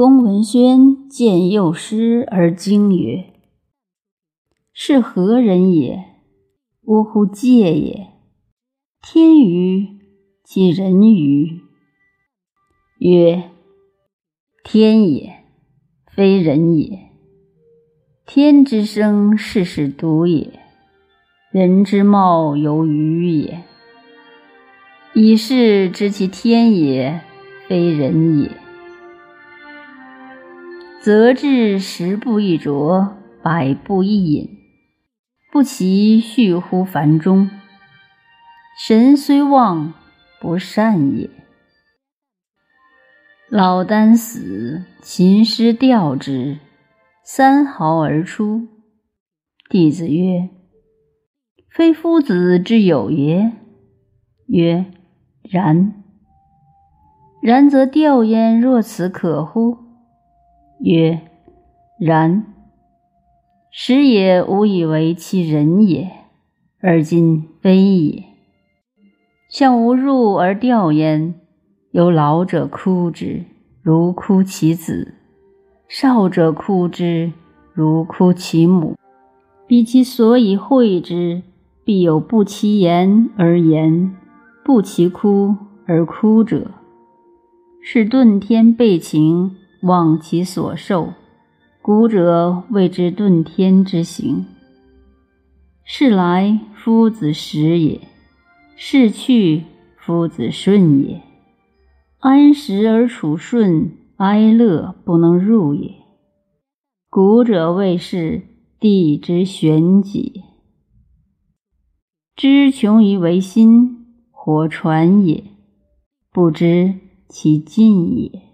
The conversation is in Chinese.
公文轩见幼师而惊曰：“是何人也？呜呼！介也！天于其人于？”曰：“天也，非人也。天之生，世事独也；人之貌，犹愚也。以是知其天也，非人也。”则至十步一啄，百步一饮，不其续乎凡中。神虽旺，不善也。老聃死，秦师吊之，三毫而出。弟子曰：“非夫子之有也。”曰：“然。然则吊焉若此可乎？”曰：然。时也吾以为其人也，而今非也。向吾入而吊焉，有老者哭之，如哭其子；少者哭之，如哭其母。彼其所以会之，必有不其言而言，不其哭而哭者，是遁天背情。忘其所受，古者谓之遁天之行。是来夫子时也，是去夫子顺也。安时而处顺，哀乐不能入也。古者谓是地之玄己。知穷于唯心，火传也；不知其尽也。